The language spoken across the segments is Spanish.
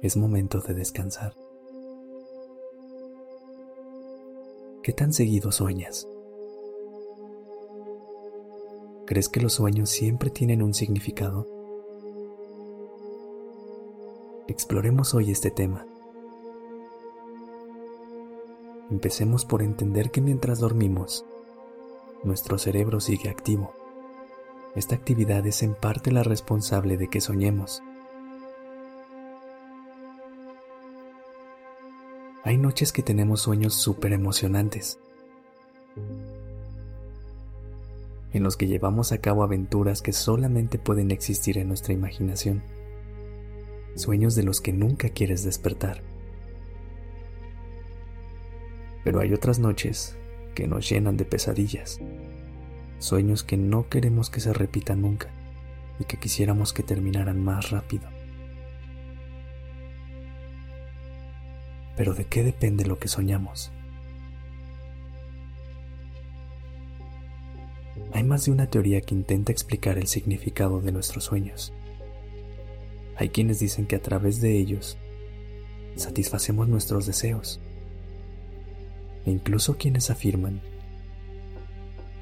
Es momento de descansar. ¿Qué tan seguido sueñas? ¿Crees que los sueños siempre tienen un significado? Exploremos hoy este tema. Empecemos por entender que mientras dormimos, nuestro cerebro sigue activo. Esta actividad es en parte la responsable de que soñemos. Hay noches que tenemos sueños súper emocionantes en los que llevamos a cabo aventuras que solamente pueden existir en nuestra imaginación, sueños de los que nunca quieres despertar. Pero hay otras noches que nos llenan de pesadillas, sueños que no queremos que se repitan nunca y que quisiéramos que terminaran más rápido. Pero ¿de qué depende lo que soñamos? Hay más de una teoría que intenta explicar el significado de nuestros sueños. Hay quienes dicen que a través de ellos satisfacemos nuestros deseos. E incluso quienes afirman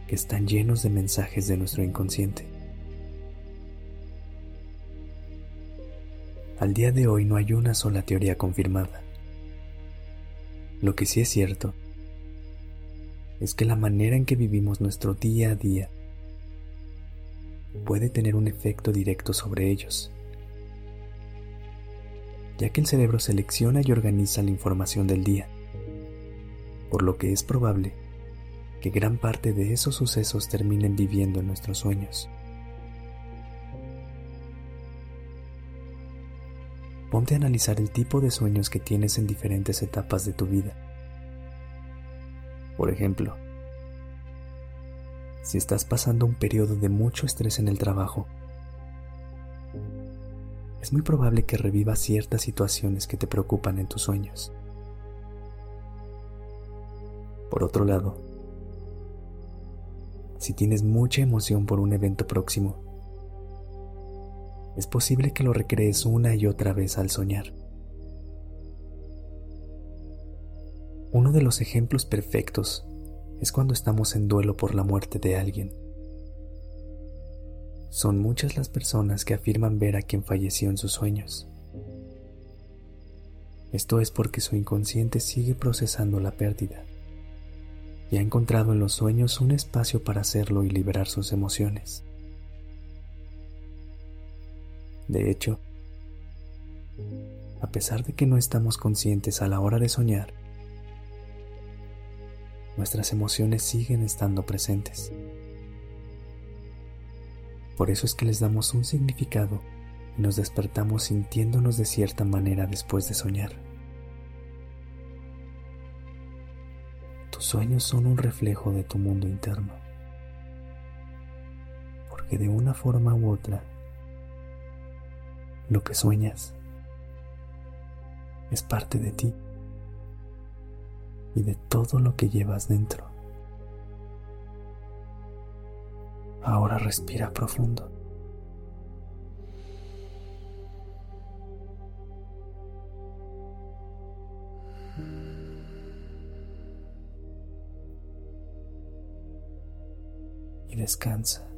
que están llenos de mensajes de nuestro inconsciente. Al día de hoy no hay una sola teoría confirmada. Lo que sí es cierto es que la manera en que vivimos nuestro día a día puede tener un efecto directo sobre ellos, ya que el cerebro selecciona y organiza la información del día, por lo que es probable que gran parte de esos sucesos terminen viviendo en nuestros sueños. Ponte a analizar el tipo de sueños que tienes en diferentes etapas de tu vida por ejemplo, si estás pasando un periodo de mucho estrés en el trabajo, es muy probable que revivas ciertas situaciones que te preocupan en tus sueños. Por otro lado, si tienes mucha emoción por un evento próximo, es posible que lo recrees una y otra vez al soñar. Uno de los ejemplos perfectos es cuando estamos en duelo por la muerte de alguien. Son muchas las personas que afirman ver a quien falleció en sus sueños. Esto es porque su inconsciente sigue procesando la pérdida y ha encontrado en los sueños un espacio para hacerlo y liberar sus emociones. De hecho, a pesar de que no estamos conscientes a la hora de soñar, nuestras emociones siguen estando presentes. Por eso es que les damos un significado y nos despertamos sintiéndonos de cierta manera después de soñar. Tus sueños son un reflejo de tu mundo interno, porque de una forma u otra, lo que sueñas es parte de ti y de todo lo que llevas dentro. Ahora respira profundo. Y descansa.